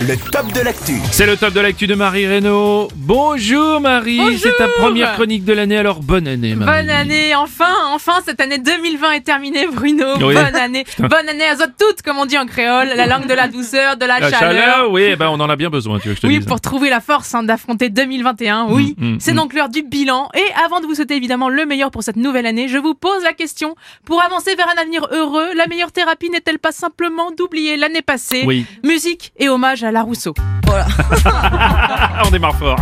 le top de l'actu. C'est le top de l'actu de Marie Reynaud. Bonjour Marie, Bonjour. c'est ta première chronique de l'année, alors bonne année Marie. Bonne année, enfin, enfin, cette année 2020 est terminée, Bruno. Oui. Bonne année. Bonne année à vous toutes, comme on dit en créole, la langue de la douceur, de la, La chaleur, oui, eh ben on en a bien besoin, tu veux que je te Oui, dise. pour trouver la force hein, d'affronter 2021. Oui, Mm, mm, c'est mm. donc l'heure du bilan. Et avant de vous souhaiter évidemment le meilleur pour cette nouvelle année, je vous pose la question pour avancer vers un avenir heureux, la meilleure thérapie n'est-elle pas simplement d'oublier l'année passée? Oui. Musique et hommage à la Rousseau. Ah, on démarre fort.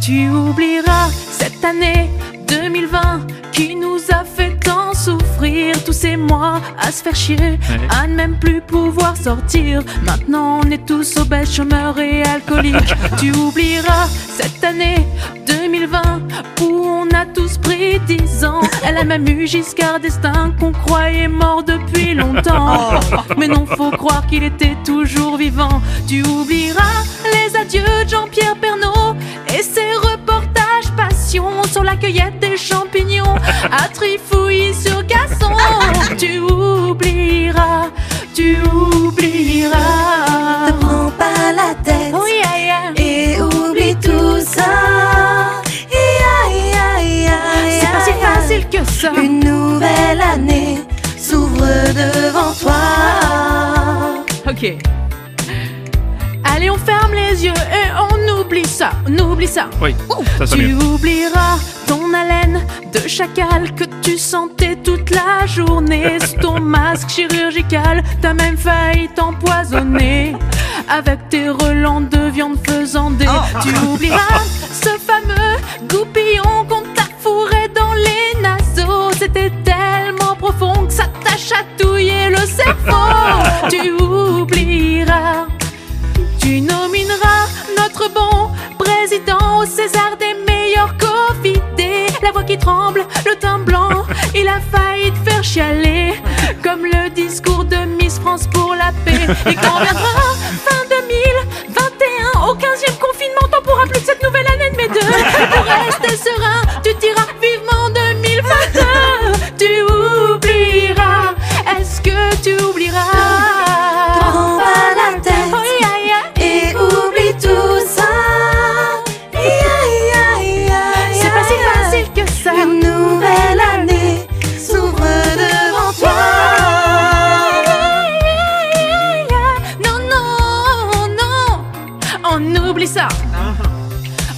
Tu oublieras cette année 2020 qui nous a fait tous ces mois à se faire chier, à ne même plus pouvoir sortir. Maintenant on est tous obèses, chômeurs et alcooliques. tu oublieras cette année 2020 où on a tous pris 10 ans. Elle a même eu Giscard d'Estaing qu'on croyait mort depuis longtemps. Mais non, faut croire qu'il était toujours vivant. Tu oublieras les adieux de Jean-Pierre Pernaud et ses reportages passion sur la cueillette des champignons à Trifouille tu oublieras. Ne prends pas la tête et oublie tout ça. C'est pas si facile que ça. Une nouvelle année s'ouvre devant toi. Ok. Allez, on ferme les yeux et on oublie ça, on oublie ça. Oui, ça Tu mieux. oublieras ton haleine de chacal que tu sentais toute la journée sous ton masque chirurgical. T'as même failli t'empoisonner avec tes relents de viande faisandée. Tu oublieras ce fameux goupillon qu'on t'a fourré dans les naseaux. C'était tellement profond que ça t'a chatouillé le cerveau. tu oublieras. Tu nomineras notre bon président au César des meilleurs Covidés. La voix qui tremble, le teint blanc, il a failli te faire chialer. Comme le discours de Miss France pour la paix. Et quand viendra fin 2021, au 15e confinement, t'en pourras plus de cette nouvelle année de mes deux. Pour rester serein,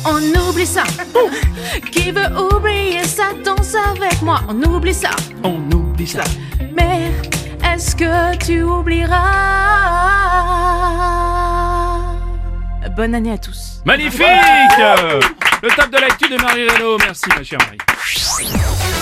On oublie ça. Qui veut oublier ça danse avec moi? On oublie ça. On oublie ça. Mais est-ce que tu oublieras? Bonne année à tous. Magnifique Le top de l'actu de Marie Reynaud. Merci ma chère Marie.